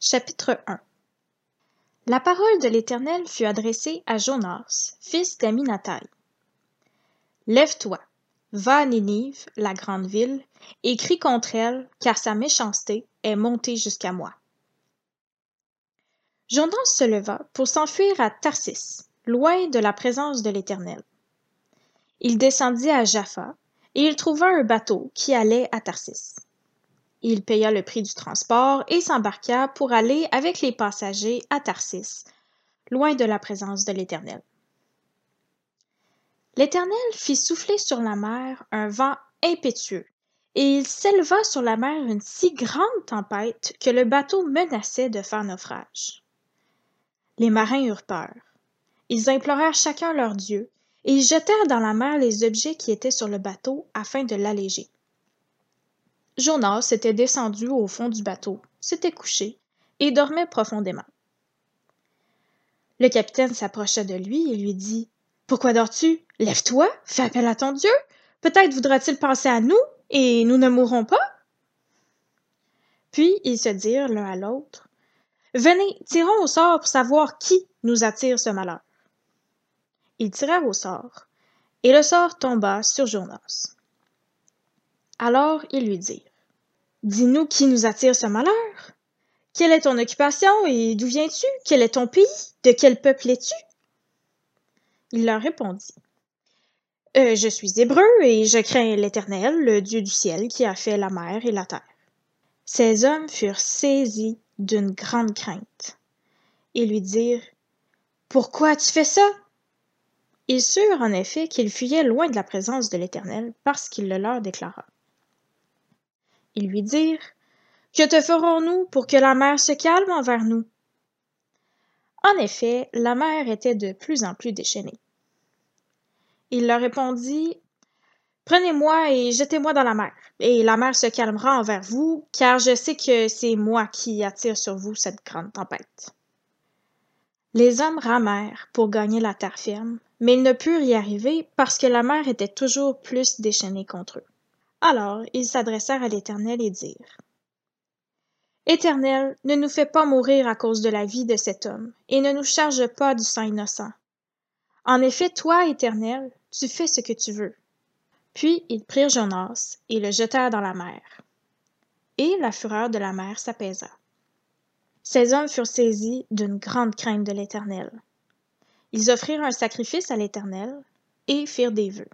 Chapitre 1 La parole de l'Éternel fut adressée à Jonas, fils d'Aminatai. Lève-toi, va à Ninive, la grande ville, et crie contre elle, car sa méchanceté est montée jusqu'à moi. Jonas se leva pour s'enfuir à Tarsis, loin de la présence de l'Éternel. Il descendit à Jaffa, et il trouva un bateau qui allait à Tarsis. Il paya le prix du transport et s'embarqua pour aller avec les passagers à Tarsis, loin de la présence de l'Éternel. L'Éternel fit souffler sur la mer un vent impétueux, et il s'éleva sur la mer une si grande tempête que le bateau menaçait de faire naufrage. Les marins eurent peur. Ils implorèrent chacun leur Dieu, et ils jetèrent dans la mer les objets qui étaient sur le bateau afin de l'alléger. Jonas s'était descendu au fond du bateau, s'était couché et dormait profondément. Le capitaine s'approcha de lui et lui dit Pourquoi dors-tu? Lève-toi, fais appel à ton Dieu. Peut-être voudra-t-il penser à nous et nous ne mourrons pas. Puis ils se dirent l'un à l'autre Venez, tirons au sort pour savoir qui nous attire ce malheur. Ils tirèrent au sort, et le sort tomba sur Jonas. Alors ils lui dirent Dis-nous qui nous attire ce malheur. Quelle est ton occupation et d'où viens-tu? Quel est ton pays? De quel peuple es-tu? Il leur répondit. Euh, je suis hébreu et je crains l'Éternel, le Dieu du ciel, qui a fait la mer et la terre. Ces hommes furent saisis d'une grande crainte et lui dirent Pourquoi as-tu fait ça? Ils surent en effet qu'ils fuyaient loin de la présence de l'Éternel parce qu'il le leur déclara. Lui dirent Que te ferons-nous pour que la mer se calme envers nous En effet, la mer était de plus en plus déchaînée. Il leur répondit Prenez-moi et jetez-moi dans la mer, et la mer se calmera envers vous, car je sais que c'est moi qui attire sur vous cette grande tempête. Les hommes ramèrent pour gagner la terre ferme, mais ils ne purent y arriver parce que la mer était toujours plus déchaînée contre eux. Alors ils s'adressèrent à l'Éternel et dirent Éternel, ne nous fais pas mourir à cause de la vie de cet homme, et ne nous charge pas du sang innocent. En effet, toi, Éternel, tu fais ce que tu veux. Puis ils prirent Jonas et le jetèrent dans la mer. Et la fureur de la mer s'apaisa. Ces hommes furent saisis d'une grande crainte de l'Éternel. Ils offrirent un sacrifice à l'Éternel et firent des vœux.